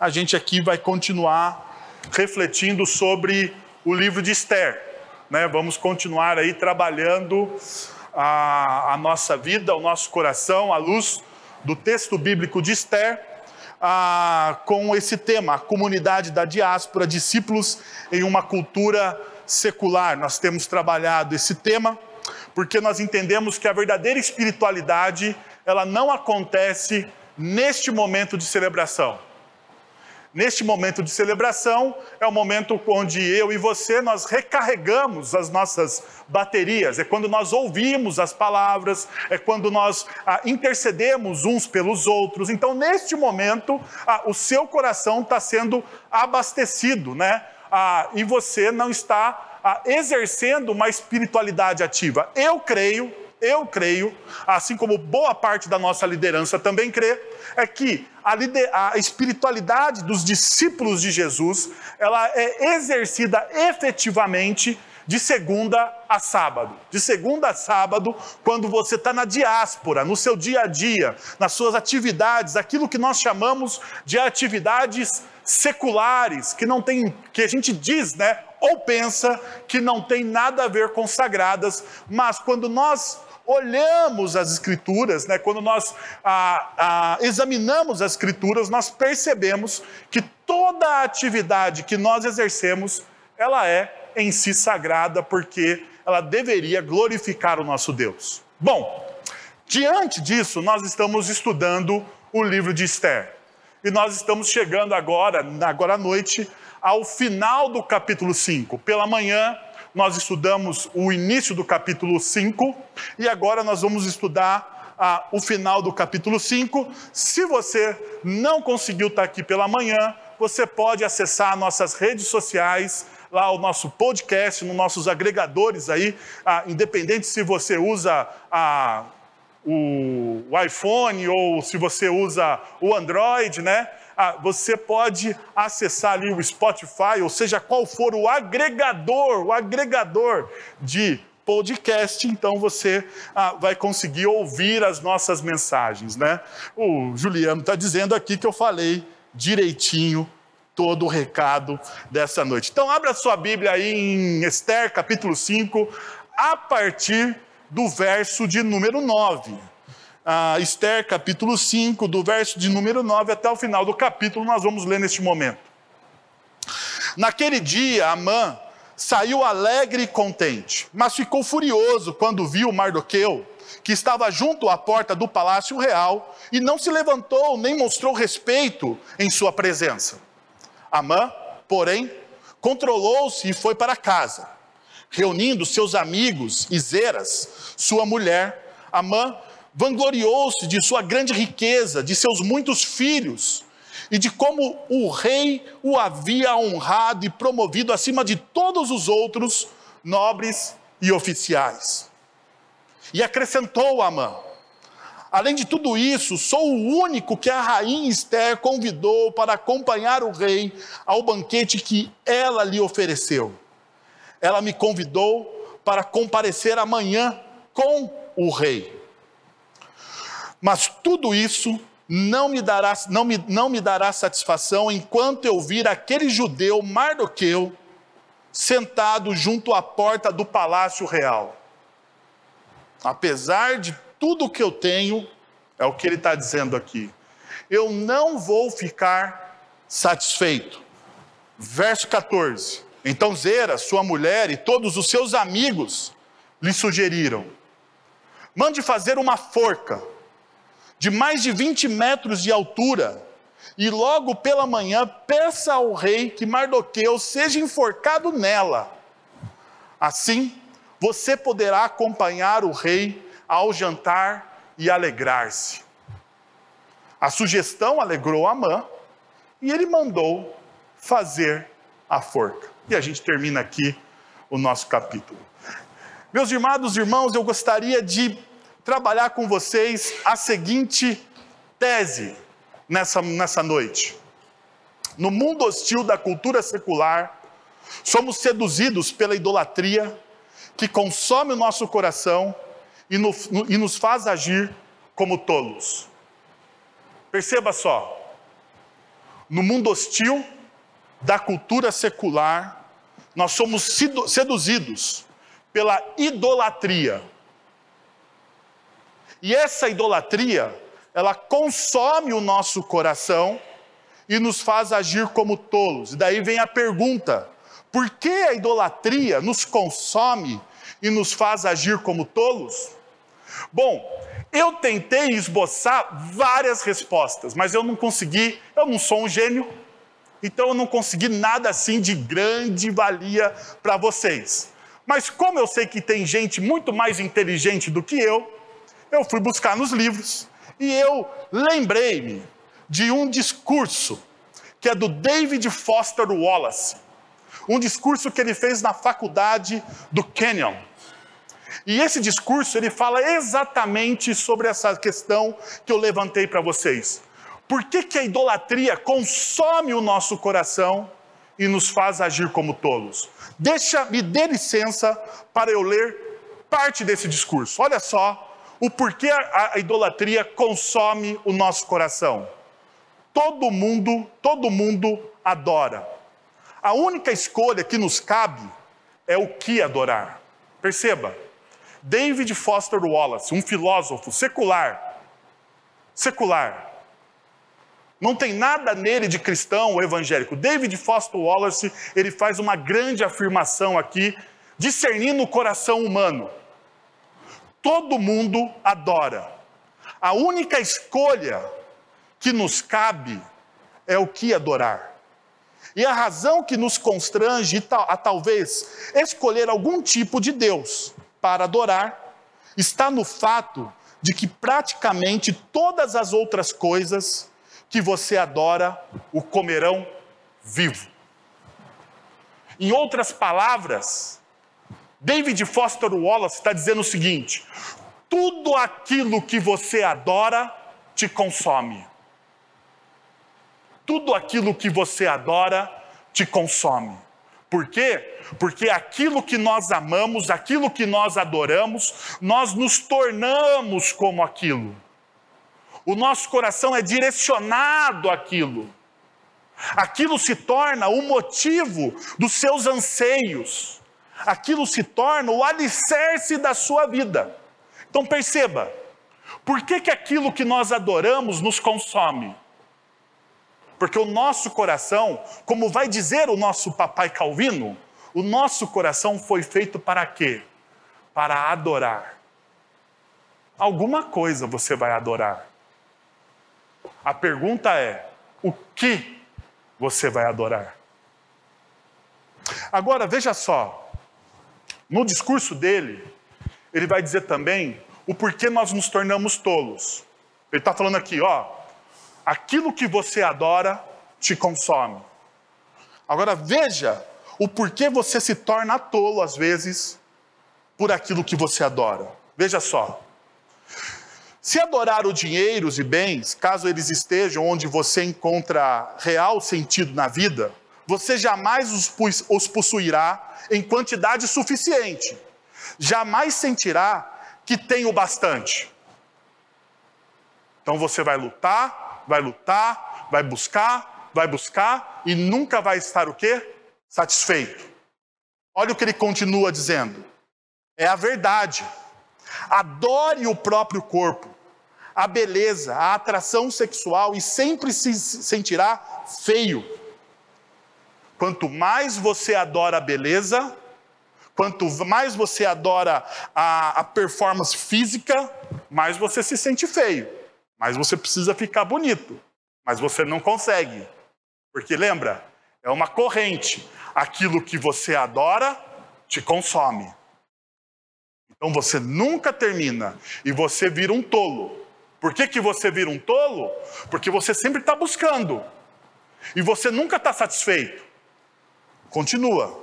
a gente aqui vai continuar refletindo sobre o livro de Esther. Né? Vamos continuar aí trabalhando a, a nossa vida, o nosso coração, à luz do texto bíblico de Esther, a, com esse tema, a comunidade da diáspora, discípulos em uma cultura secular. Nós temos trabalhado esse tema porque nós entendemos que a verdadeira espiritualidade, ela não acontece neste momento de celebração. Neste momento de celebração é o momento onde eu e você nós recarregamos as nossas baterias. É quando nós ouvimos as palavras, é quando nós ah, intercedemos uns pelos outros. Então, neste momento, ah, o seu coração está sendo abastecido, né? Ah, e você não está exercendo uma espiritualidade ativa. Eu creio, eu creio, assim como boa parte da nossa liderança também crê, é que a, a espiritualidade dos discípulos de Jesus, ela é exercida efetivamente de segunda a sábado. De segunda a sábado, quando você está na diáspora, no seu dia a dia, nas suas atividades, aquilo que nós chamamos de atividades seculares, que não tem, que a gente diz, né, ou pensa que não tem nada a ver com sagradas, mas quando nós olhamos as Escrituras, né, quando nós ah, ah, examinamos as Escrituras, nós percebemos que toda a atividade que nós exercemos, ela é em si sagrada, porque ela deveria glorificar o nosso Deus. Bom, diante disso, nós estamos estudando o livro de Esther. E nós estamos chegando agora, agora à noite, ao final do capítulo 5. Pela manhã, nós estudamos o início do capítulo 5 e agora nós vamos estudar ah, o final do capítulo 5. Se você não conseguiu estar aqui pela manhã, você pode acessar nossas redes sociais, lá o nosso podcast, nos nossos agregadores aí, ah, independente se você usa a. O, o iPhone ou se você usa o Android, né? Ah, você pode acessar ali o Spotify, ou seja, qual for o agregador, o agregador de podcast, então você ah, vai conseguir ouvir as nossas mensagens, né? O Juliano está dizendo aqui que eu falei direitinho todo o recado dessa noite. Então, abra sua Bíblia aí em Esther, capítulo 5, a partir do verso de número 9 ah, Esther, capítulo 5, do verso de número 9 até o final do capítulo, nós vamos ler neste momento. Naquele dia, Amã saiu alegre e contente, mas ficou furioso quando viu Mardoqueu, que estava junto à porta do palácio real, e não se levantou nem mostrou respeito em sua presença. Amã, porém, controlou-se e foi para casa. Reunindo seus amigos e Zeras, sua mulher, Amã vangloriou-se de sua grande riqueza, de seus muitos filhos e de como o rei o havia honrado e promovido acima de todos os outros nobres e oficiais. E acrescentou Amã: Além de tudo isso, sou o único que a rainha Esther convidou para acompanhar o rei ao banquete que ela lhe ofereceu. Ela me convidou para comparecer amanhã com o rei. Mas tudo isso não me dará, não me, não me dará satisfação enquanto eu vir aquele judeu Mardoqueu sentado junto à porta do palácio real. Apesar de tudo que eu tenho, é o que ele está dizendo aqui, eu não vou ficar satisfeito. Verso 14. Então Zera, sua mulher e todos os seus amigos lhe sugeriram: mande fazer uma forca de mais de 20 metros de altura, e logo pela manhã peça ao rei que Mardoqueu seja enforcado nela. Assim, você poderá acompanhar o rei ao jantar e alegrar-se. A sugestão alegrou Amã e ele mandou fazer a forca. E a gente termina aqui o nosso capítulo. Meus irmãos, irmãos, eu gostaria de trabalhar com vocês a seguinte tese nessa, nessa noite. No mundo hostil da cultura secular, somos seduzidos pela idolatria que consome o nosso coração e, no, e nos faz agir como tolos. Perceba só, no mundo hostil da cultura secular, nós somos seduzidos pela idolatria. E essa idolatria, ela consome o nosso coração e nos faz agir como tolos. E daí vem a pergunta: por que a idolatria nos consome e nos faz agir como tolos? Bom, eu tentei esboçar várias respostas, mas eu não consegui, eu não sou um gênio, então eu não consegui nada assim de grande valia para vocês. Mas como eu sei que tem gente muito mais inteligente do que eu, eu fui buscar nos livros e eu lembrei-me de um discurso que é do David Foster Wallace, um discurso que ele fez na faculdade do Kenyon. E esse discurso ele fala exatamente sobre essa questão que eu levantei para vocês. Por que, que a idolatria consome o nosso coração e nos faz agir como tolos? Deixa, me dê licença para eu ler parte desse discurso. Olha só o porquê a, idolatria consome o nosso coração. Todo mundo, todo mundo adora. A única escolha que nos cabe é o que adorar. Perceba, David Foster Wallace, um filósofo secular, secular, não tem nada nele de cristão ou evangélico. David Foster Wallace, ele faz uma grande afirmação aqui, discernindo o coração humano. Todo mundo adora. A única escolha que nos cabe é o que adorar. E a razão que nos constrange a talvez escolher algum tipo de Deus para adorar está no fato de que praticamente todas as outras coisas que você adora o comerão vivo. Em outras palavras, David Foster Wallace está dizendo o seguinte: tudo aquilo que você adora te consome tudo aquilo que você adora te consome. Por quê? Porque aquilo que nós amamos, aquilo que nós adoramos, nós nos tornamos como aquilo. O nosso coração é direcionado àquilo. Aquilo se torna o motivo dos seus anseios. Aquilo se torna o alicerce da sua vida. Então perceba, por que, que aquilo que nós adoramos nos consome? Porque o nosso coração, como vai dizer o nosso papai Calvino, o nosso coração foi feito para quê? Para adorar. Alguma coisa você vai adorar. A pergunta é: o que você vai adorar? Agora, veja só, no discurso dele, ele vai dizer também o porquê nós nos tornamos tolos. Ele está falando aqui, ó, aquilo que você adora te consome. Agora veja o porquê você se torna tolo às vezes por aquilo que você adora. Veja só. Se adorar o dinheiro e bens, caso eles estejam onde você encontra real sentido na vida, você jamais os possuirá em quantidade suficiente. Jamais sentirá que tem o bastante. Então você vai lutar, vai lutar, vai buscar, vai buscar e nunca vai estar o quê? Satisfeito. Olha o que ele continua dizendo. É a verdade. Adore o próprio corpo, a beleza, a atração sexual e sempre se sentirá feio. Quanto mais você adora a beleza, quanto mais você adora a, a performance física, mais você se sente feio. Mas você precisa ficar bonito. Mas você não consegue. Porque lembra, é uma corrente. Aquilo que você adora te consome. Então você nunca termina e você vira um tolo. Por que, que você vira um tolo? Porque você sempre está buscando. E você nunca está satisfeito. Continua.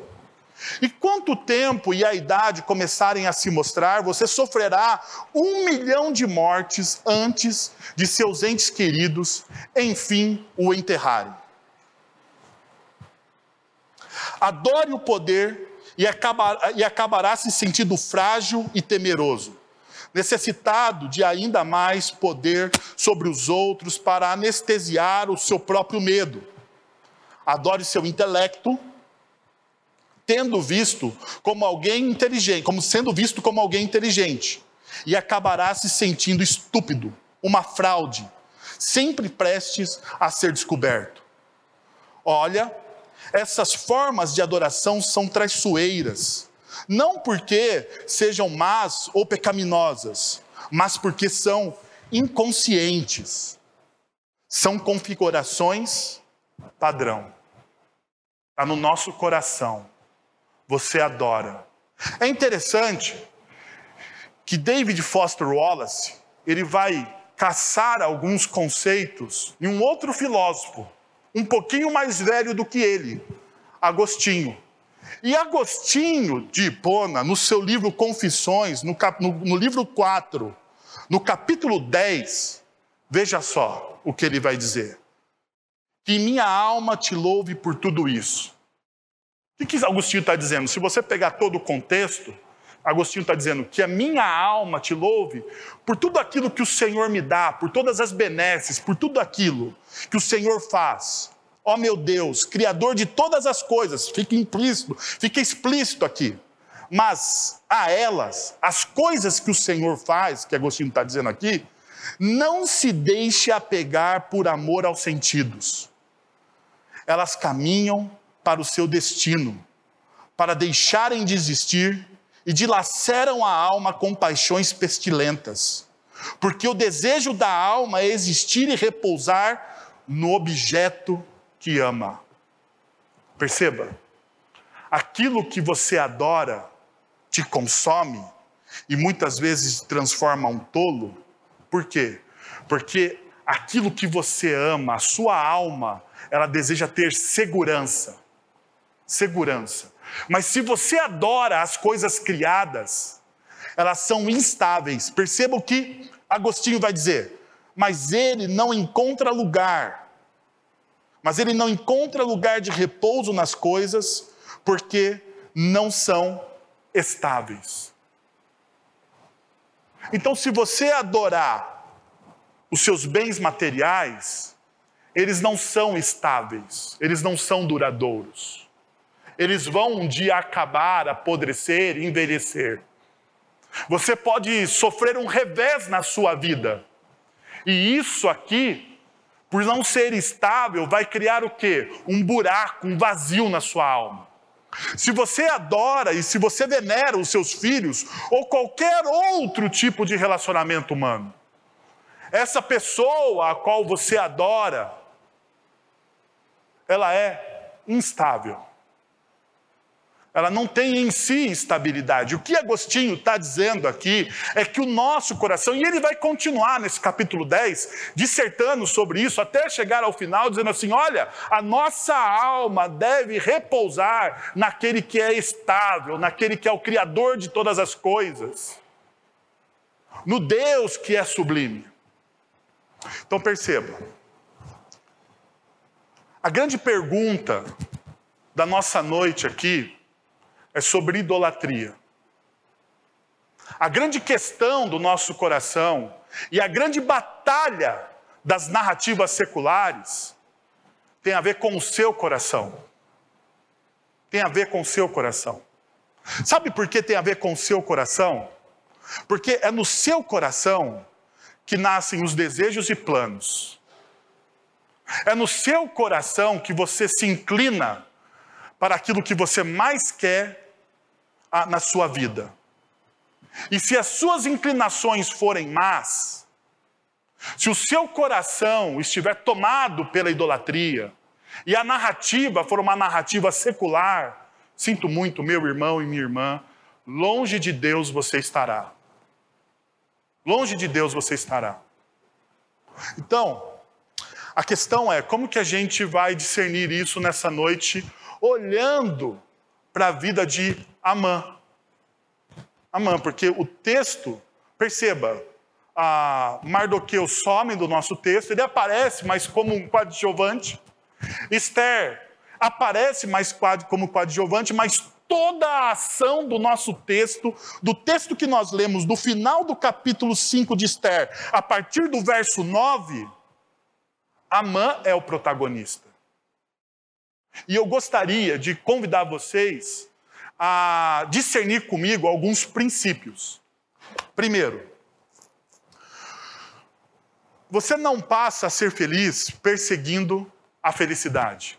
E quanto tempo e a idade começarem a se mostrar, você sofrerá um milhão de mortes antes de seus entes queridos, enfim, o enterrarem. Adore o poder e, acabar, e acabará se sentindo frágil e temeroso, necessitado de ainda mais poder sobre os outros para anestesiar o seu próprio medo adore seu intelecto, tendo visto como alguém inteligente, como sendo visto como alguém inteligente, e acabará se sentindo estúpido, uma fraude, sempre prestes a ser descoberto. Olha, essas formas de adoração são traiçoeiras, não porque sejam más ou pecaminosas, mas porque são inconscientes. São configurações padrão. Está no nosso coração. Você adora. É interessante que David Foster Wallace, ele vai caçar alguns conceitos em um outro filósofo, um pouquinho mais velho do que ele, Agostinho. E Agostinho de Hipona, no seu livro Confissões, no, cap, no, no livro 4, no capítulo 10, veja só o que ele vai dizer. Que minha alma te louve por tudo isso. O que, que Agostinho está dizendo? Se você pegar todo o contexto, Agostinho está dizendo que a minha alma te louve por tudo aquilo que o Senhor me dá, por todas as benesses, por tudo aquilo que o Senhor faz. Ó oh, meu Deus, Criador de todas as coisas, fica implícito, fica explícito aqui. Mas a elas, as coisas que o Senhor faz, que Agostinho está dizendo aqui, não se deixe apegar por amor aos sentidos. Elas caminham para o seu destino, para deixarem de existir e dilaceram a alma com paixões pestilentas. Porque o desejo da alma é existir e repousar no objeto que ama. Perceba, aquilo que você adora te consome e muitas vezes transforma um tolo. Por quê? Porque aquilo que você ama, a sua alma, ela deseja ter segurança. Segurança. Mas se você adora as coisas criadas, elas são instáveis. Perceba o que Agostinho vai dizer. Mas ele não encontra lugar. Mas ele não encontra lugar de repouso nas coisas, porque não são estáveis. Então, se você adorar os seus bens materiais, eles não são estáveis, eles não são duradouros. Eles vão um dia acabar, apodrecer, envelhecer. Você pode sofrer um revés na sua vida. E isso aqui, por não ser estável, vai criar o quê? Um buraco, um vazio na sua alma. Se você adora e se você venera os seus filhos ou qualquer outro tipo de relacionamento humano, essa pessoa a qual você adora, ela é instável. Ela não tem em si estabilidade. O que Agostinho está dizendo aqui é que o nosso coração, e ele vai continuar nesse capítulo 10, dissertando sobre isso, até chegar ao final, dizendo assim: olha, a nossa alma deve repousar naquele que é estável, naquele que é o Criador de todas as coisas, no Deus que é sublime. Então perceba, a grande pergunta da nossa noite aqui é sobre idolatria. A grande questão do nosso coração e a grande batalha das narrativas seculares tem a ver com o seu coração. Tem a ver com o seu coração. Sabe por que tem a ver com o seu coração? Porque é no seu coração que nascem os desejos e planos. É no seu coração que você se inclina para aquilo que você mais quer na sua vida. E se as suas inclinações forem más, se o seu coração estiver tomado pela idolatria, e a narrativa for uma narrativa secular, sinto muito, meu irmão e minha irmã, longe de Deus você estará. Longe de Deus você estará. Então, a questão é como que a gente vai discernir isso nessa noite, olhando para a vida de Amã. Amã, porque o texto, perceba, a Mardoqueu some do nosso texto, ele aparece mais como um coadjuvante. Esther aparece mais como coadjuvante, mas toda a ação do nosso texto, do texto que nós lemos, do final do capítulo 5 de Esther, a partir do verso 9, Amã é o protagonista. E eu gostaria de convidar vocês a discernir comigo alguns princípios. Primeiro, você não passa a ser feliz perseguindo a felicidade.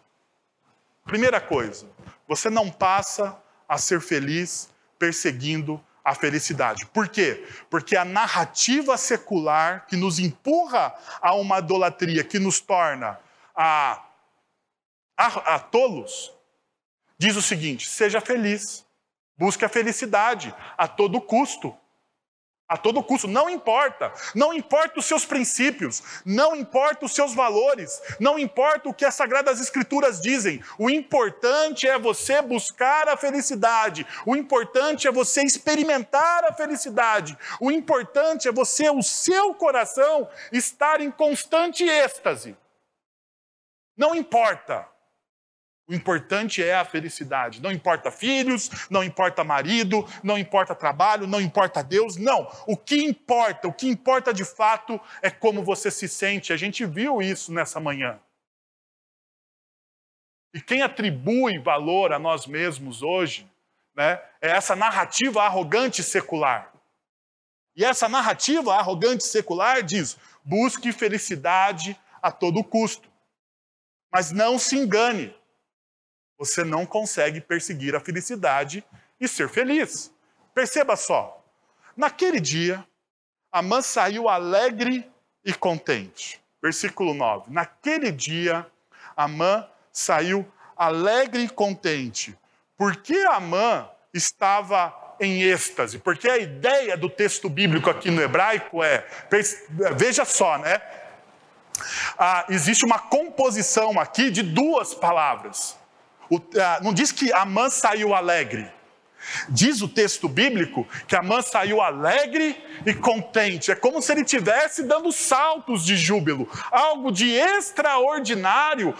Primeira coisa, você não passa a ser feliz perseguindo a felicidade. Por quê? Porque a narrativa secular que nos empurra a uma idolatria que nos torna a, a, a tolos, diz o seguinte: seja feliz, busque a felicidade a todo custo. A todo custo, não importa, não importa os seus princípios, não importa os seus valores, não importa o que as Sagradas Escrituras dizem, o importante é você buscar a felicidade, o importante é você experimentar a felicidade, o importante é você, o seu coração, estar em constante êxtase. Não importa o importante é a felicidade. Não importa filhos, não importa marido, não importa trabalho, não importa Deus, não. O que importa, o que importa de fato é como você se sente. A gente viu isso nessa manhã. E quem atribui valor a nós mesmos hoje, né, é essa narrativa arrogante secular. E essa narrativa arrogante secular diz: busque felicidade a todo custo. Mas não se engane você não consegue perseguir a felicidade e ser feliz. Perceba só, naquele dia, Amã saiu alegre e contente. Versículo 9. Naquele dia, Amã saiu alegre e contente. Por que Amã estava em êxtase? Porque a ideia do texto bíblico aqui no hebraico é, veja só, né? Ah, existe uma composição aqui de duas palavras. Ah, não diz que Amã saiu alegre. Diz o texto bíblico que Amã saiu alegre e contente. É como se ele estivesse dando saltos de júbilo. Algo de extraordinário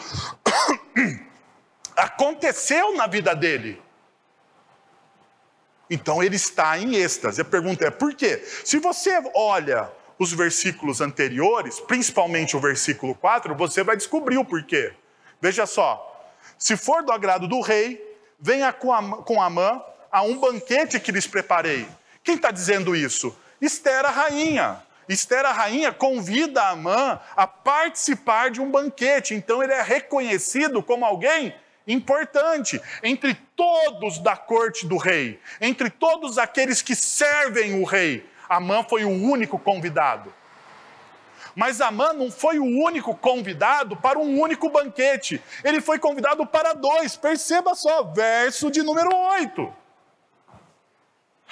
aconteceu na vida dele. Então ele está em êxtase. A pergunta é por quê? Se você olha os versículos anteriores, principalmente o versículo 4, você vai descobrir o porquê. Veja só, se for do agrado do rei, venha com Amã a um banquete que lhes preparei. Quem está dizendo isso? Esther, a rainha. Esther, a rainha, convida Amã a participar de um banquete. Então ele é reconhecido como alguém importante entre todos da corte do rei, entre todos aqueles que servem o rei. Amã foi o único convidado. Mas Amã não foi o único convidado para um único banquete. Ele foi convidado para dois. Perceba só, verso de número 8.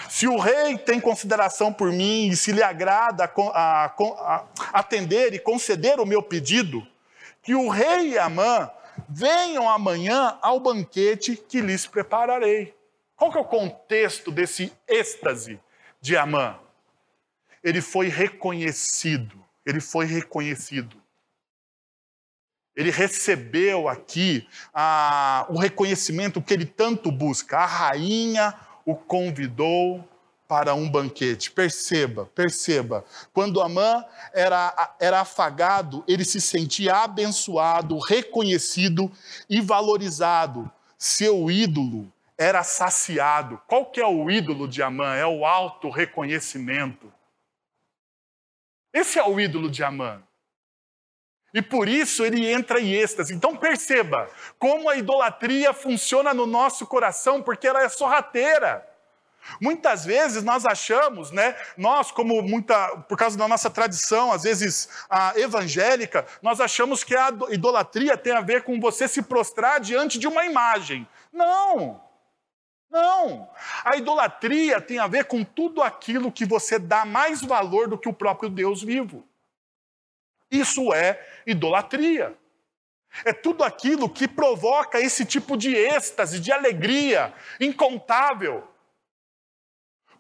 Se o rei tem consideração por mim e se lhe agrada a, a, a, atender e conceder o meu pedido, que o rei e Amã venham amanhã ao banquete que lhes prepararei. Qual que é o contexto desse êxtase de Amã? Ele foi reconhecido ele foi reconhecido. Ele recebeu aqui a, o reconhecimento que ele tanto busca. A rainha o convidou para um banquete. Perceba, perceba. Quando Amã era, era afagado, ele se sentia abençoado, reconhecido e valorizado. Seu ídolo era saciado. Qual que é o ídolo de Amã? É o auto reconhecimento. Esse é o ídolo de Amã. E por isso ele entra em êxtase. Então perceba como a idolatria funciona no nosso coração, porque ela é sorrateira. Muitas vezes nós achamos, né, nós como muita, por causa da nossa tradição, às vezes evangélica, nós achamos que a idolatria tem a ver com você se prostrar diante de uma imagem. Não. Não. A idolatria tem a ver com tudo aquilo que você dá mais valor do que o próprio Deus vivo. Isso é idolatria. É tudo aquilo que provoca esse tipo de êxtase, de alegria incontável.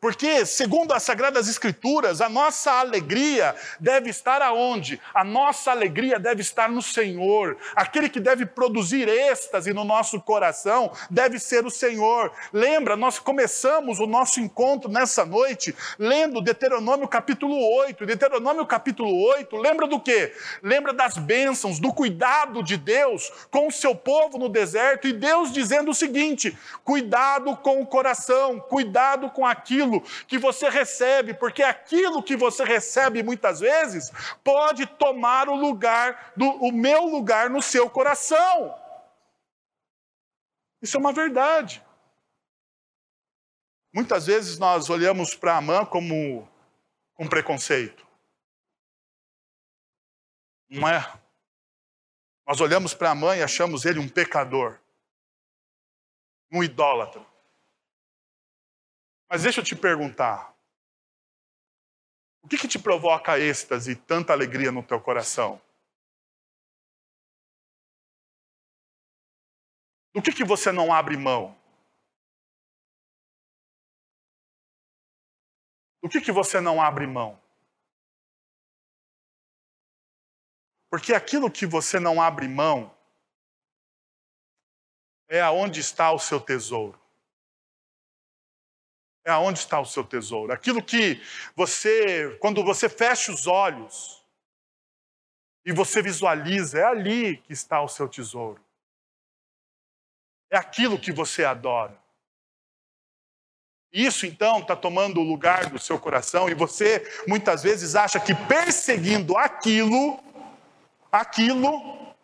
Porque, segundo as Sagradas Escrituras, a nossa alegria deve estar aonde? A nossa alegria deve estar no Senhor. Aquele que deve produzir êxtase no nosso coração deve ser o Senhor. Lembra, nós começamos o nosso encontro nessa noite lendo Deuteronômio capítulo 8. Deuteronômio capítulo 8, lembra do quê? Lembra das bênçãos, do cuidado de Deus com o seu povo no deserto e Deus dizendo o seguinte: cuidado com o coração, cuidado com aquilo aquilo que você recebe, porque aquilo que você recebe muitas vezes pode tomar o lugar do o meu lugar no seu coração. Isso é uma verdade. Muitas vezes nós olhamos para Amã como com preconceito. Não é? Nós olhamos para Amã e achamos ele um pecador, um idólatra. Mas deixa eu te perguntar. O que, que te provoca êxtase e tanta alegria no teu coração? Do que, que você não abre mão? Do que, que você não abre mão? Porque aquilo que você não abre mão é aonde está o seu tesouro é aonde está o seu tesouro. Aquilo que você, quando você fecha os olhos e você visualiza, é ali que está o seu tesouro. É aquilo que você adora. Isso então está tomando o lugar do seu coração e você muitas vezes acha que perseguindo aquilo, aquilo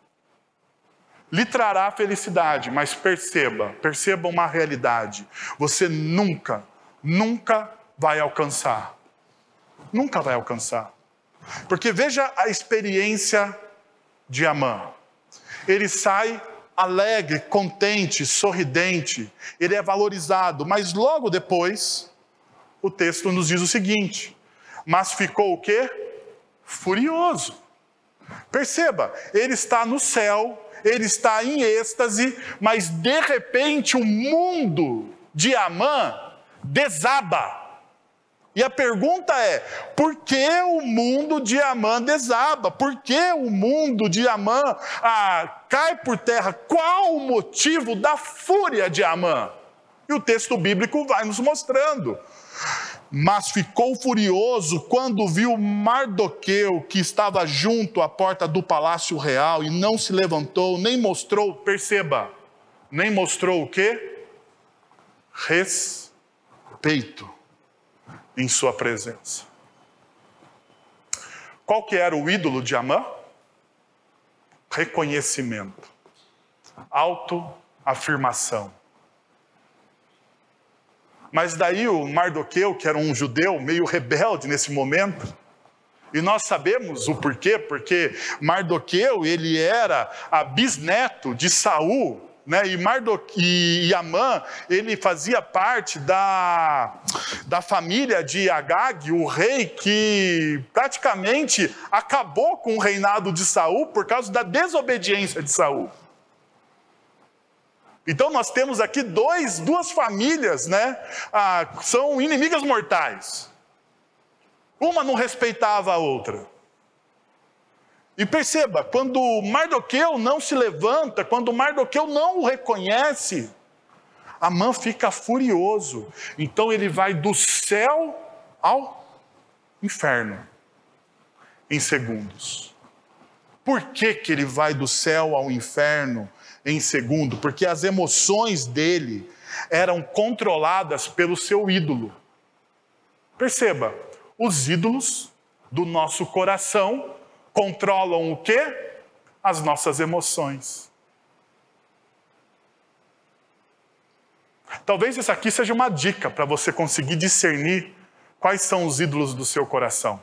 lhe trará felicidade, mas perceba, perceba uma realidade. Você nunca nunca vai alcançar. Nunca vai alcançar. Porque veja a experiência de Amã. Ele sai alegre, contente, sorridente, ele é valorizado, mas logo depois o texto nos diz o seguinte: mas ficou o quê? Furioso. Perceba, ele está no céu, ele está em êxtase, mas de repente o mundo de Amã desaba. E a pergunta é: por que o mundo de Amã desaba? Por que o mundo de Amã ah, cai por terra? Qual o motivo da fúria de Amã? E o texto bíblico vai nos mostrando. Mas ficou furioso quando viu Mardoqueu, que estava junto à porta do palácio real, e não se levantou, nem mostrou, perceba, nem mostrou o quê? Res respeito em sua presença. Qual que era o ídolo de Amã? Reconhecimento, autoafirmação. Mas daí o Mardoqueu, que era um judeu meio rebelde nesse momento, e nós sabemos o porquê, porque Mardoqueu, ele era a bisneto de Saul, né? E, Mardoc... e Amã, ele fazia parte da, da família de Agag, o rei que praticamente acabou com o reinado de Saul por causa da desobediência de Saul. Então nós temos aqui dois, duas famílias, né? Ah, são inimigas mortais. Uma não respeitava a outra. E perceba, quando Mardoqueu não se levanta, quando Mardoqueu não o reconhece, Amã fica furioso. Então ele vai do céu ao inferno em segundos. Por que, que ele vai do céu ao inferno em segundo? Porque as emoções dele eram controladas pelo seu ídolo. Perceba, os ídolos do nosso coração controlam o quê? As nossas emoções. Talvez isso aqui seja uma dica para você conseguir discernir quais são os ídolos do seu coração.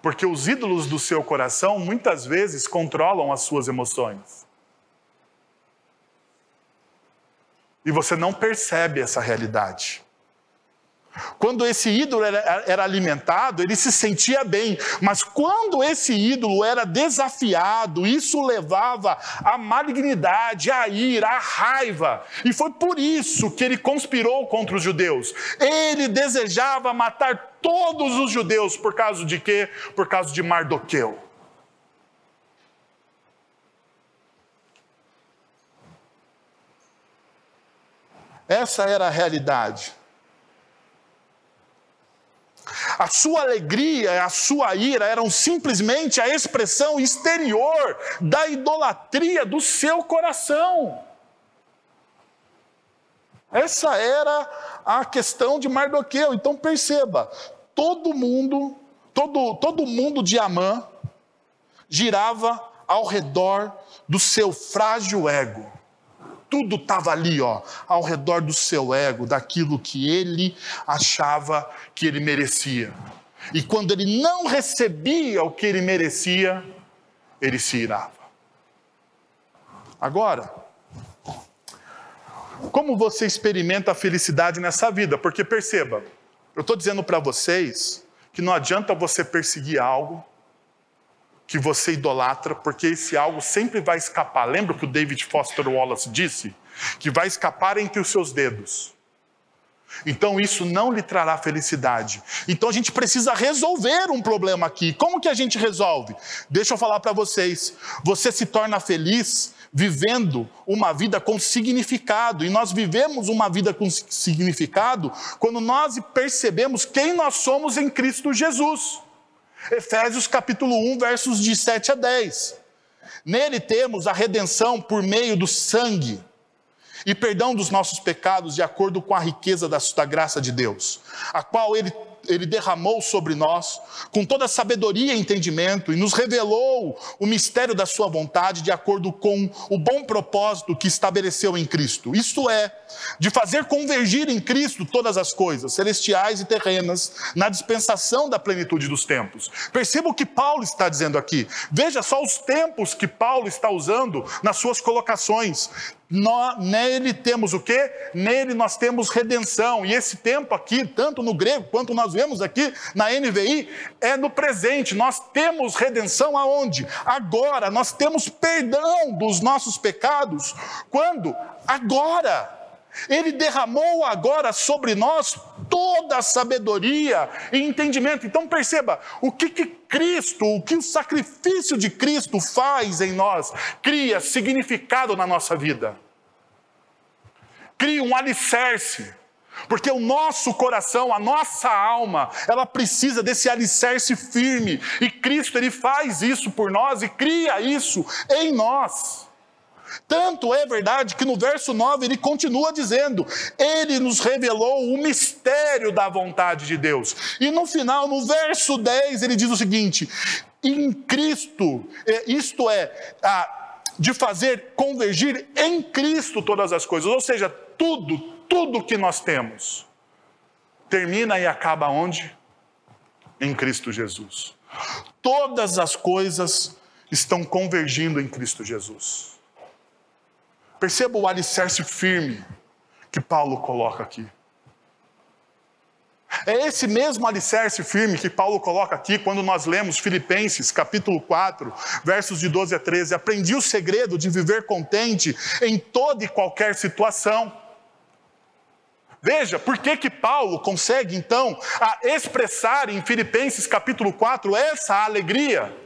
Porque os ídolos do seu coração muitas vezes controlam as suas emoções. E você não percebe essa realidade. Quando esse ídolo era, era, alimentado, ele se sentia bem, mas quando esse ídolo era desafiado, isso levava à malignidade, à ira, à raiva. E foi por isso que ele conspirou contra os judeus. Ele desejava matar todos os judeus, por causa de quê? Por causa de Mardoqueu. Essa era a realidade. A sua alegria, a sua ira eram simplesmente a expressão exterior da idolatria do seu coração. Essa era a questão de Mardoqueu. Então perceba, todo mundo, todo, todo mundo de Amã girava ao redor do seu frágil ego tudo estava ali, ó, ao redor do seu ego, daquilo que ele achava que ele merecia. E quando ele não recebia o que ele merecia, ele se irava. Agora, como você experimenta a felicidade nessa vida? Porque perceba, eu estou dizendo para vocês que não adianta você perseguir algo que você idolatra, porque esse algo sempre vai escapar. Lembra que o David Foster Wallace disse? Que vai escapar entre os seus dedos. Então isso não lhe trará felicidade. Então a gente precisa resolver um problema aqui. Como que a gente resolve? Deixa eu falar para vocês. Você se torna feliz vivendo uma vida com significado. E nós vivemos uma vida com significado quando nós percebemos quem nós somos em Cristo Jesus. Efésios capítulo 1, versos de 7 a 10. Nele temos a redenção por meio do sangue e perdão dos nossos pecados de acordo com a riqueza da, da graça de Deus, a qual ele ele derramou sobre nós, com toda sabedoria e entendimento, e nos revelou o mistério da Sua vontade, de acordo com o bom propósito que estabeleceu em Cristo. Isto é, de fazer convergir em Cristo todas as coisas, celestiais e terrenas, na dispensação da plenitude dos tempos. Perceba o que Paulo está dizendo aqui. Veja só os tempos que Paulo está usando nas suas colocações. Nele temos o quê? Nele nós temos redenção. E esse tempo aqui, tanto no grego quanto nós vemos aqui na NVI, é no presente. Nós temos redenção aonde? Agora. Nós temos perdão dos nossos pecados. Quando? Agora. Ele derramou agora sobre nós toda a sabedoria e entendimento. Então perceba, o que, que Cristo, o que o sacrifício de Cristo faz em nós, cria significado na nossa vida. Cria um alicerce. Porque o nosso coração, a nossa alma, ela precisa desse alicerce firme. E Cristo, Ele faz isso por nós e cria isso em nós. Tanto é verdade que no verso 9 ele continua dizendo: Ele nos revelou o mistério da vontade de Deus. E no final, no verso 10, ele diz o seguinte: Em Cristo, é, isto é, de fazer convergir em Cristo todas as coisas, ou seja, tudo, tudo que nós temos, termina e acaba onde? Em Cristo Jesus. Todas as coisas estão convergindo em Cristo Jesus. Perceba o alicerce firme que Paulo coloca aqui. É esse mesmo alicerce firme que Paulo coloca aqui quando nós lemos Filipenses, capítulo 4, versos de 12 a 13. Aprendi o segredo de viver contente em toda e qualquer situação. Veja, por que que Paulo consegue então expressar em Filipenses capítulo 4 essa alegria?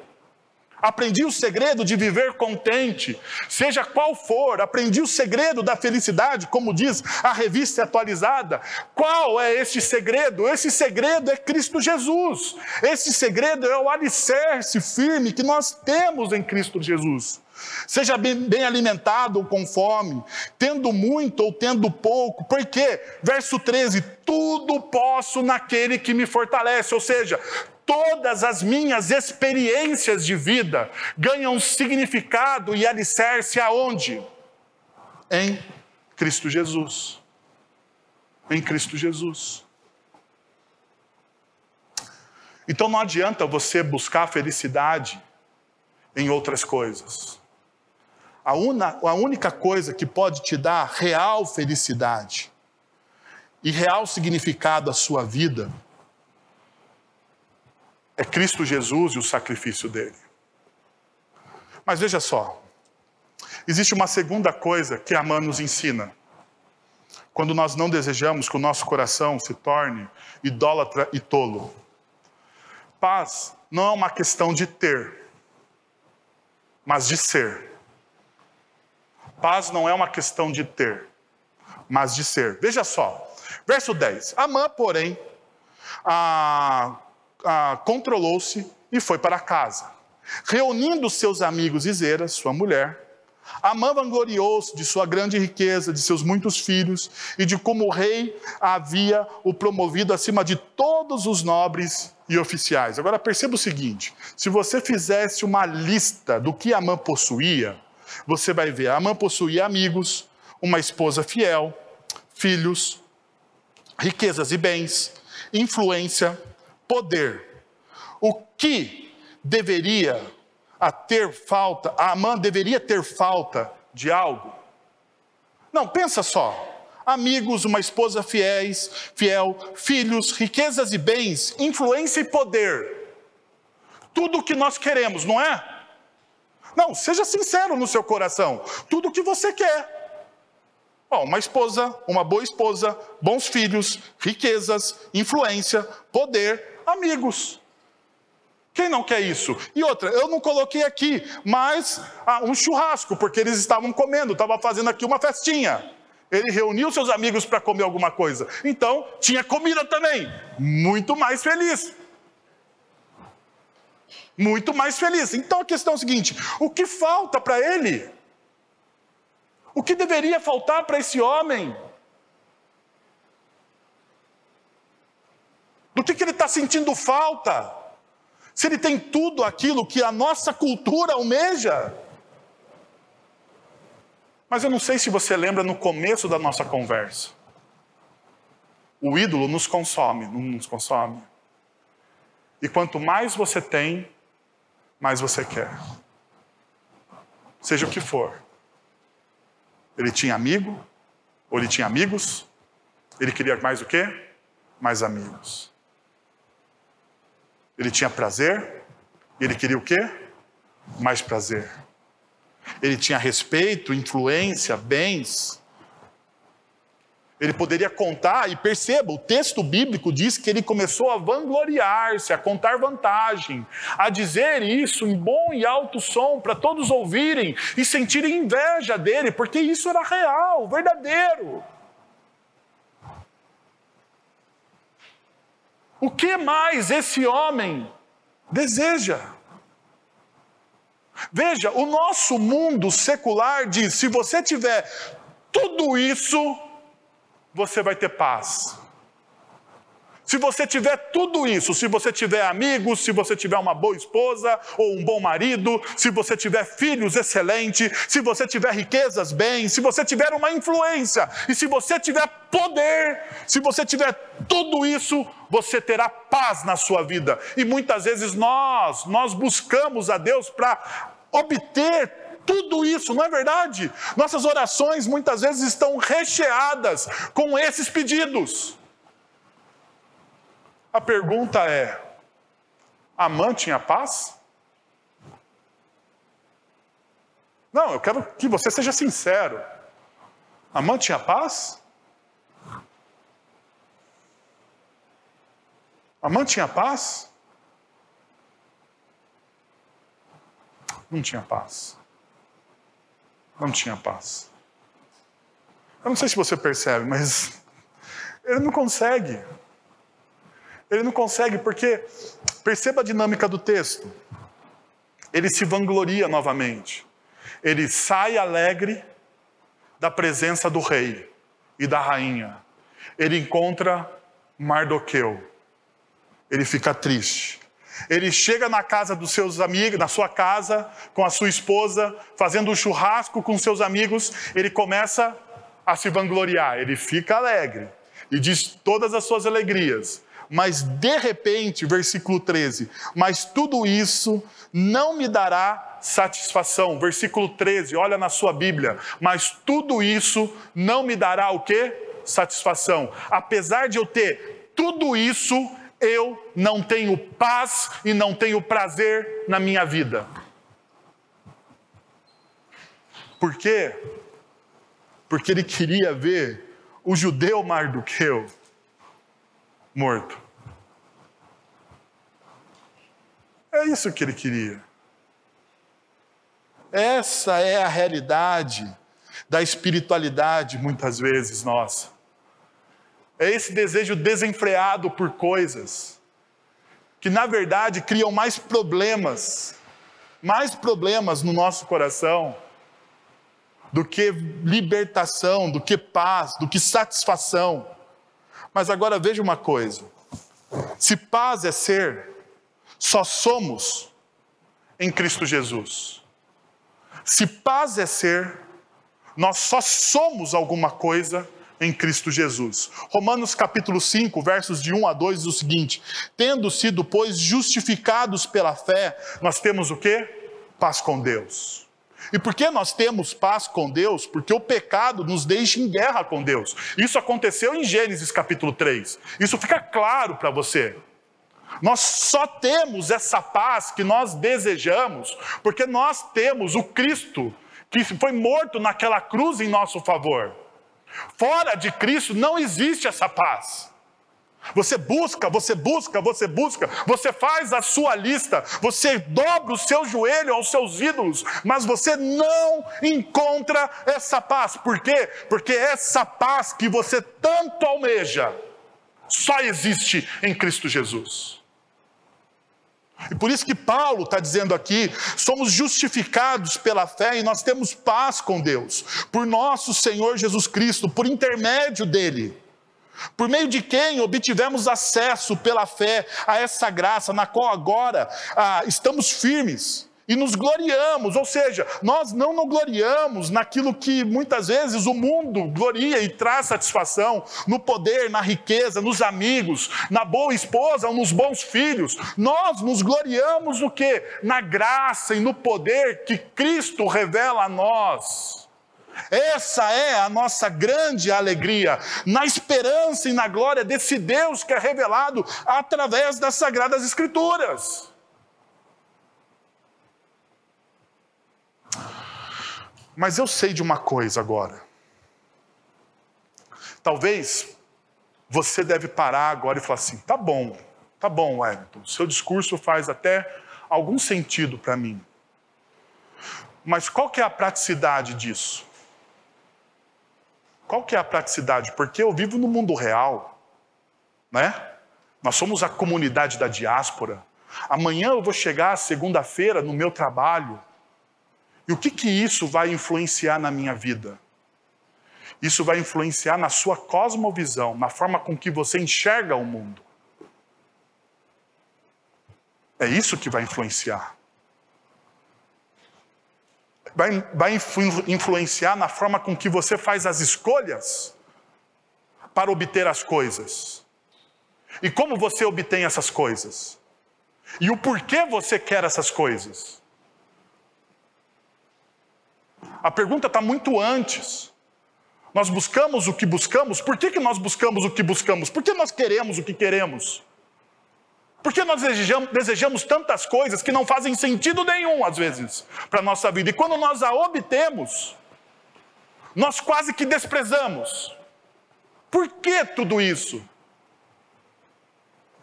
Aprendi o segredo de viver contente, seja qual for. Aprendi o segredo da felicidade, como diz a revista atualizada. Qual é este segredo? Esse segredo é Cristo Jesus. Esse segredo é o alicerce firme que nós temos em Cristo Jesus. Seja bem, bem, alimentado ou com fome, tendo muito ou tendo pouco, porque, verso 13: tudo posso naquele que me fortalece, ou seja, todas as minhas experiências de vida ganham significado e alicerce aonde? Em Cristo Jesus. Em Cristo Jesus. Então não adianta você buscar felicidade em outras coisas. A, una, a única coisa que pode te dar real felicidade e real significado à sua vida é Cristo Jesus e o sacrifício dele. Mas veja só, existe uma segunda coisa que Amã nos ensina. Quando nós não desejamos que o nosso coração se torne idólatra e tolo. Paz não é uma questão de ter, mas de ser. Paz não é uma questão de ter, mas de ser. Veja só, verso 10. Amã, porém, a, a, controlou-se e foi para casa. Reunindo seus amigos e Zera, sua mulher, Amã vangloriou-se de sua grande riqueza, de seus muitos filhos e de como o rei havia o promovido acima de todos os nobres e oficiais. Agora perceba o seguinte: se você fizesse uma lista do que Amã possuía, você vai ver: Amã possuía amigos, uma esposa fiel, filhos, riquezas e bens, influência, poder. O que deveria a ter falta, a Amã deveria ter falta de algo? Não, pensa só. Amigos, uma esposa fiéis, fiel, filhos, riquezas e bens, influência e poder. Tudo o que nós queremos, não é? Não, seja sincero no seu coração. Tudo o que você quer. Uma esposa, uma boa esposa, bons filhos, riquezas, influência, poder, amigos. Quem não quer isso? E outra, eu não coloquei aqui, mas ah, um churrasco, porque eles estavam comendo, estava fazendo aqui uma festinha. Ele reuniu seus amigos para comer alguma coisa. Então, tinha comida também. Muito mais feliz. Muito mais feliz. Então a questão é a seguinte: o que falta para ele? O que deveria faltar para esse homem? Do que, que ele está sentindo falta? se ele tem tudo aquilo que a nossa cultura almeja. Mas eu não sei se você lembra no começo da nossa conversa. O ídolo nos consome, não nos consome. E quanto mais você tem, mais você quer. Seja o que for. Ele tinha amigo, ou ele tinha amigos, ele queria mais o quê? Mais amigos. Ele tinha prazer, e ele queria o quê? Mais prazer. Ele tinha respeito, influência, bens. Ele poderia contar, e perceba, o texto bíblico diz que ele começou a vangloriar-se, a contar vantagem, a dizer isso em bom e alto som para todos ouvirem e sentirem inveja dele, porque isso era real, verdadeiro. O que mais esse homem deseja? Veja, o nosso mundo secular diz: se você tiver tudo isso, você vai ter paz. Se você tiver tudo isso, se você tiver amigos, se você tiver uma boa esposa ou um bom marido, se você tiver filhos excelentes, se você tiver riquezas, bem, se você tiver uma influência e se você tiver poder, se você tiver tudo isso, você terá paz na sua vida. E muitas vezes nós, nós buscamos a Deus para obter tudo isso, não é verdade? Nossas orações muitas vezes estão recheadas com esses pedidos. A pergunta é: Amã tinha paz? Não, eu quero que você seja sincero. Amã tinha paz? Amã tinha paz? Não tinha paz. Não tinha paz. Eu não sei se você percebe, mas ele não consegue. Ele não consegue, porque perceba a dinâmica do texto. Ele se vangloria novamente. Ele sai alegre da presença do rei e da rainha. Ele encontra Mardoqueu. Ele fica triste. Ele chega na casa dos seus amigos, na sua casa, com a sua esposa, fazendo um churrasco com seus amigos. Ele começa a se vangloriar. Ele fica alegre e diz todas as suas alegrias mas de repente, versículo 13, mas tudo isso não me dará satisfação. Versículo 13, olha na sua Bíblia, mas tudo isso não me dará o quê? satisfação. Apesar de eu ter tudo isso, eu não tenho paz e não tenho prazer na minha vida. Por quê? Porque ele queria ver o judeu Mardoqueu morto. É isso que ele queria. Essa é a realidade da espiritualidade, muitas vezes, nossa. É esse desejo desenfreado por coisas, que na verdade criam mais problemas, mais problemas no nosso coração, do que libertação, do que paz, do que satisfação. Mas agora veja uma coisa: se paz é ser, só somos em Cristo Jesus. Se paz é ser, nós só somos alguma coisa em Cristo Jesus. Romanos capítulo 5, versos de 1 a 2 diz o seguinte: Tendo sido, pois, justificados pela fé, nós temos o quê? Paz com Deus. E por que nós temos paz com Deus? Porque o pecado nos deixa em guerra com Deus. Isso aconteceu em Gênesis capítulo 3. Isso fica claro para você. Nós só temos essa paz que nós desejamos porque nós temos o Cristo que foi morto naquela cruz em nosso favor. Fora de Cristo não existe essa paz. Você busca, você busca, você busca, você faz a sua lista, você dobra o seu joelho aos seus ídolos, mas você não encontra essa paz. Por quê? Porque essa paz que você tanto almeja só existe em Cristo Jesus. E por isso que Paulo está dizendo aqui: somos justificados pela fé e nós temos paz com Deus, por nosso Senhor Jesus Cristo, por intermédio dele. Por meio de quem obtivemos acesso pela fé a essa graça, na qual agora ah, estamos firmes e nos gloriamos, ou seja, nós não nos gloriamos naquilo que muitas vezes o mundo gloria e traz satisfação, no poder, na riqueza, nos amigos, na boa esposa ou nos bons filhos. Nós nos gloriamos no que? Na graça e no poder que Cristo revela a nós. Essa é a nossa grande alegria, na esperança e na glória desse Deus que é revelado através das Sagradas Escrituras. Mas eu sei de uma coisa agora. Talvez você deve parar agora e falar assim: tá bom, tá bom, Wellington, seu discurso faz até algum sentido para mim. Mas qual que é a praticidade disso? Qual que é a praticidade? Porque eu vivo no mundo real, né? Nós somos a comunidade da diáspora. Amanhã eu vou chegar segunda-feira no meu trabalho e o que, que isso vai influenciar na minha vida? Isso vai influenciar na sua cosmovisão, na forma com que você enxerga o mundo. É isso que vai influenciar. Vai, vai influenciar na forma com que você faz as escolhas para obter as coisas. E como você obtém essas coisas. E o porquê você quer essas coisas. A pergunta está muito antes. Nós buscamos o que buscamos. Por que, que nós buscamos o que buscamos? Por que nós queremos o que queremos? Por que nós desejamos, desejamos tantas coisas que não fazem sentido nenhum, às vezes, para a nossa vida? E quando nós a obtemos, nós quase que desprezamos. Por que tudo isso?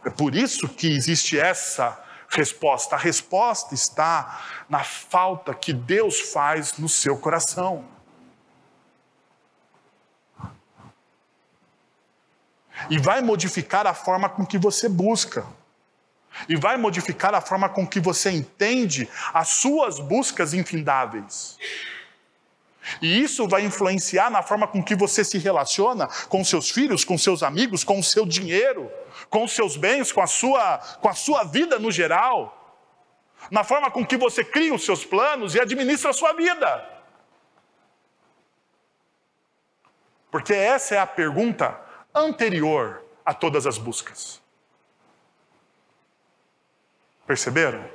É por isso que existe essa resposta. A resposta está na falta que Deus faz no seu coração. E vai modificar a forma com que você busca. E vai modificar a forma com que você entende as suas buscas infindáveis. E isso vai influenciar na forma com que você se relaciona com seus filhos, com seus amigos, com o seu dinheiro, com os seus bens, com a sua, com a sua vida no geral. Na forma com que você cria os seus planos e administra a sua vida. Porque essa é a pergunta anterior a todas as buscas. Perceberam?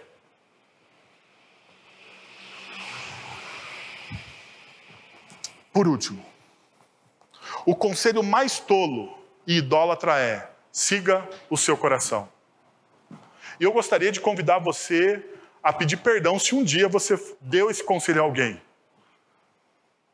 Por último, o conselho mais tolo e idólatra é: siga o seu coração. E eu gostaria de convidar você a pedir perdão se um dia você deu esse conselho a alguém.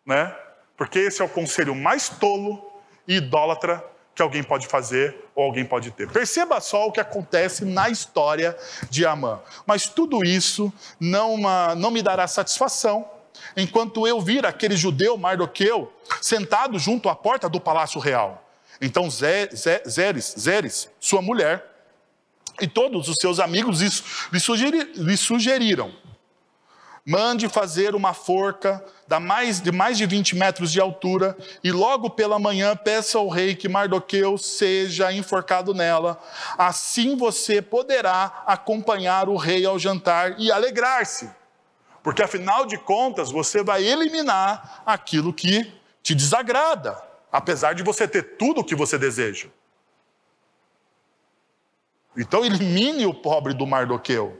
Né? Porque esse é o conselho mais tolo e idólatra que alguém pode fazer ou alguém pode ter. Perceba só o que acontece na história de Amã. Mas tudo isso não, uma, não me dará satisfação enquanto eu vir aquele judeu Mardoqueu sentado junto à porta do palácio real. Então Zeres, Zeres, sua mulher, e todos os seus amigos lhe sugeriram Mande fazer uma forca de mais de 20 metros de altura e logo pela manhã peça ao rei que Mardoqueu seja enforcado nela. Assim você poderá acompanhar o rei ao jantar e alegrar-se. Porque afinal de contas você vai eliminar aquilo que te desagrada, apesar de você ter tudo o que você deseja. Então elimine o pobre do Mardoqueu.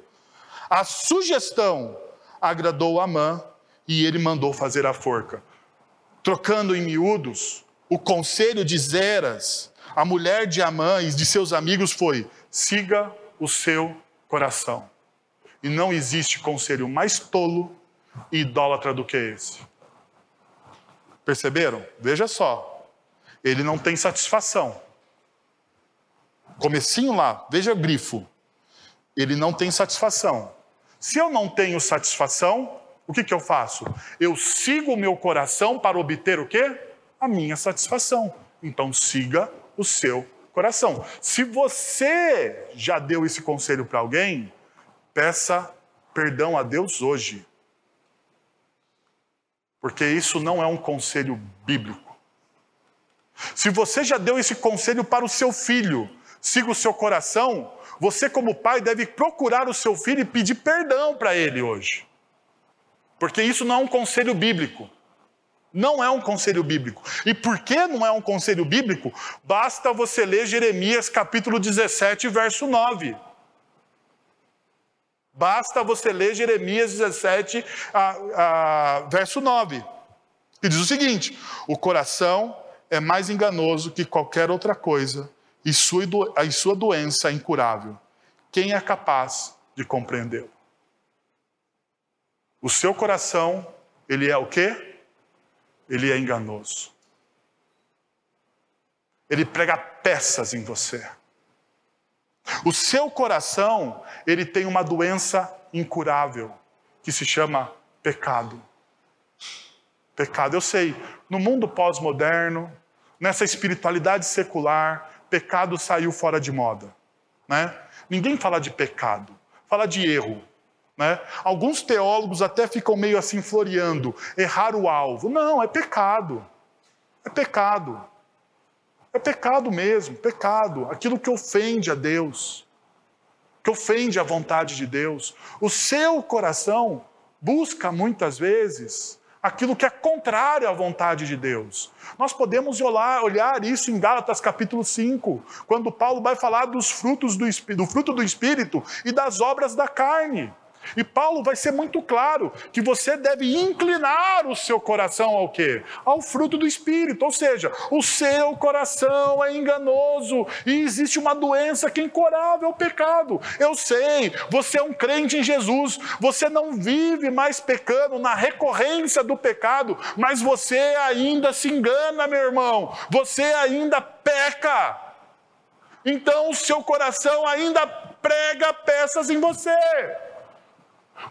A sugestão agradou Amã e ele mandou fazer a forca. Trocando em miúdos, o conselho de Zeras, a mulher de Amã e de seus amigos foi: siga o seu coração. E não existe conselho mais tolo e idólatra do que esse. Perceberam? Veja só. Ele não tem satisfação. Comecinho lá, veja o grifo. Ele não tem satisfação. Se eu não tenho satisfação, o que, que eu faço? Eu sigo o meu coração para obter o quê? A minha satisfação. Então siga o seu coração. Se você já deu esse conselho para alguém, peça perdão a Deus hoje. Porque isso não é um conselho bíblico. Se você já deu esse conselho para o seu filho, siga o seu coração, você, como pai, deve procurar o seu filho e pedir perdão para ele hoje. Porque isso não é um conselho bíblico. Não é um conselho bíblico. E por que não é um conselho bíblico? Basta você ler Jeremias capítulo 17, verso 9. Basta você ler Jeremias 17, a, a, verso 9. Que diz o seguinte: O coração é mais enganoso que qualquer outra coisa e sua, a sua doença é incurável. Quem é capaz de compreendê-lo? O seu coração, ele é o quê? Ele é enganoso. Ele prega peças em você. O seu coração, ele tem uma doença incurável, que se chama pecado. Pecado, eu sei, no mundo pós-moderno, nessa espiritualidade secular, pecado saiu fora de moda. Né? Ninguém fala de pecado, fala de erro. Né? Alguns teólogos até ficam meio assim floreando, errar o alvo. Não, é pecado. É pecado. É pecado mesmo, pecado. Aquilo que ofende a Deus, que ofende a vontade de Deus. O seu coração busca muitas vezes aquilo que é contrário à vontade de Deus. Nós podemos olhar, olhar isso em Gálatas capítulo 5, quando Paulo vai falar dos frutos do, do fruto do Espírito e das obras da carne. E Paulo vai ser muito claro que você deve inclinar o seu coração ao quê? Ao fruto do Espírito. Ou seja, o seu coração é enganoso e existe uma doença que é incurável, o pecado. Eu sei, você é um crente em Jesus, você não vive mais pecando na recorrência do pecado, mas você ainda se engana, meu irmão. Você ainda peca. Então o seu coração ainda prega peças em você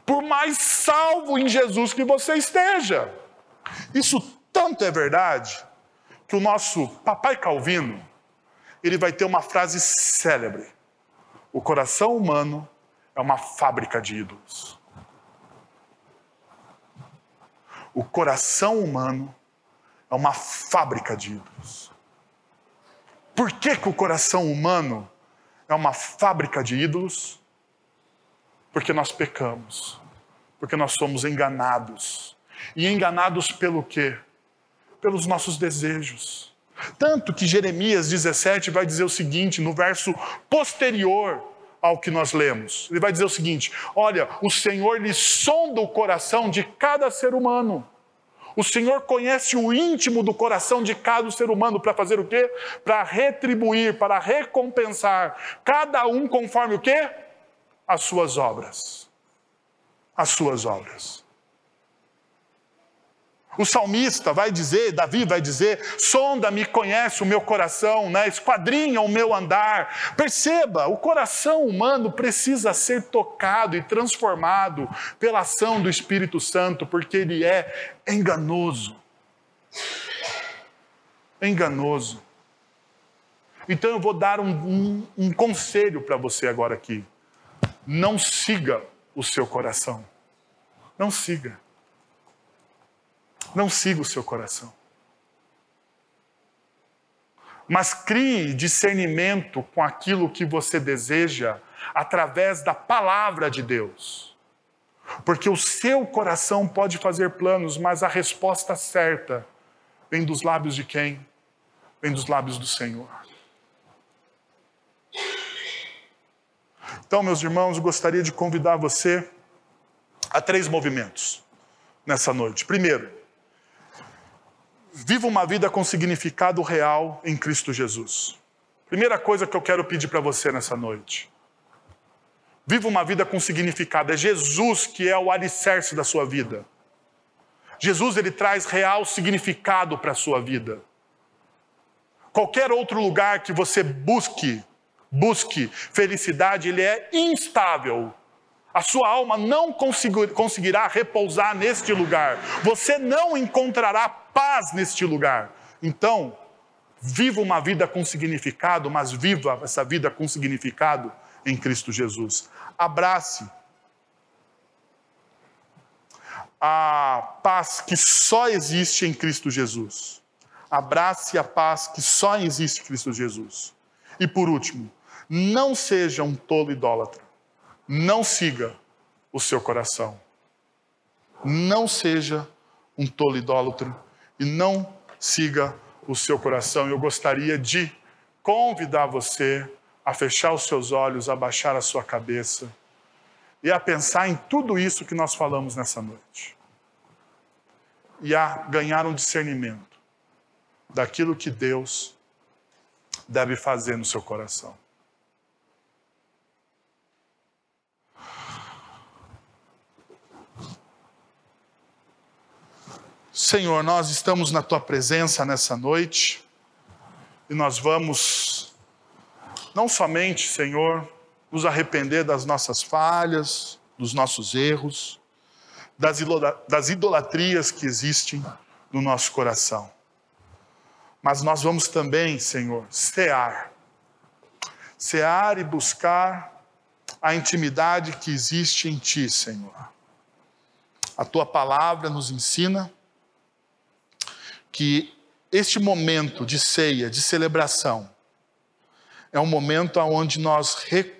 por mais salvo em Jesus que você esteja. Isso tanto é verdade que o nosso papai Calvino, ele vai ter uma frase célebre. O coração humano é uma fábrica de ídolos. O coração humano é uma fábrica de ídolos. Por que, que o coração humano é uma fábrica de ídolos? Porque nós pecamos, porque nós somos enganados. E enganados pelo quê? Pelos nossos desejos. Tanto que Jeremias 17 vai dizer o seguinte, no verso posterior ao que nós lemos. Ele vai dizer o seguinte: Olha, o Senhor lhe sonda o coração de cada ser humano. O Senhor conhece o íntimo do coração de cada ser humano para fazer o quê? Para retribuir, para recompensar cada um conforme o quê? As suas obras. As suas obras. O salmista vai dizer, Davi vai dizer: sonda-me, conhece o meu coração, né? esquadrinha o meu andar. Perceba, o coração humano precisa ser tocado e transformado pela ação do Espírito Santo, porque ele é enganoso. Enganoso. Então eu vou dar um, um, um conselho para você agora aqui. Não siga o seu coração. Não siga. Não siga o seu coração. Mas crie discernimento com aquilo que você deseja através da palavra de Deus. Porque o seu coração pode fazer planos, mas a resposta certa vem dos lábios de quem? Vem dos lábios do Senhor. Então, meus irmãos, gostaria de convidar você a três movimentos nessa noite. Primeiro, Viva uma vida com significado real em Cristo Jesus. Primeira coisa que eu quero pedir para você nessa noite. Viva uma vida com significado. É Jesus que é o alicerce da sua vida. Jesus ele traz real significado para a sua vida. Qualquer outro lugar que você busque, busque felicidade, ele é instável. A sua alma não conseguirá repousar neste lugar. Você não encontrará paz neste lugar. Então, viva uma vida com significado, mas viva essa vida com significado em Cristo Jesus. Abrace a paz que só existe em Cristo Jesus. Abrace a paz que só existe em Cristo Jesus. E por último, não seja um tolo idólatra. Não siga o seu coração. Não seja um tolo idólatra e não siga o seu coração. Eu gostaria de convidar você a fechar os seus olhos, a baixar a sua cabeça e a pensar em tudo isso que nós falamos nessa noite. E a ganhar um discernimento daquilo que Deus deve fazer no seu coração. Senhor, nós estamos na tua presença nessa noite e nós vamos, não somente, Senhor, nos arrepender das nossas falhas, dos nossos erros, das idolatrias que existem no nosso coração, mas nós vamos também, Senhor, cear, cear e buscar a intimidade que existe em Ti, Senhor. A Tua palavra nos ensina que este momento de ceia, de celebração, é um momento onde nós re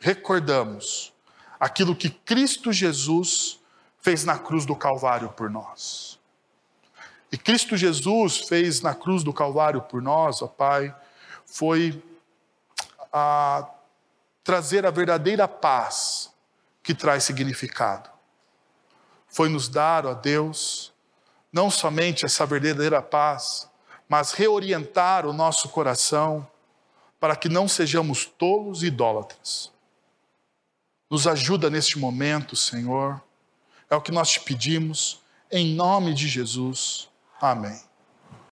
recordamos aquilo que Cristo Jesus fez na cruz do Calvário por nós. E Cristo Jesus fez na cruz do Calvário por nós, ó Pai, foi a trazer a verdadeira paz que traz significado. Foi nos dar, ó Deus, não somente essa verdadeira paz, mas reorientar o nosso coração para que não sejamos tolos e idólatras. Nos ajuda neste momento, Senhor. É o que nós te pedimos, em nome de Jesus. Amém.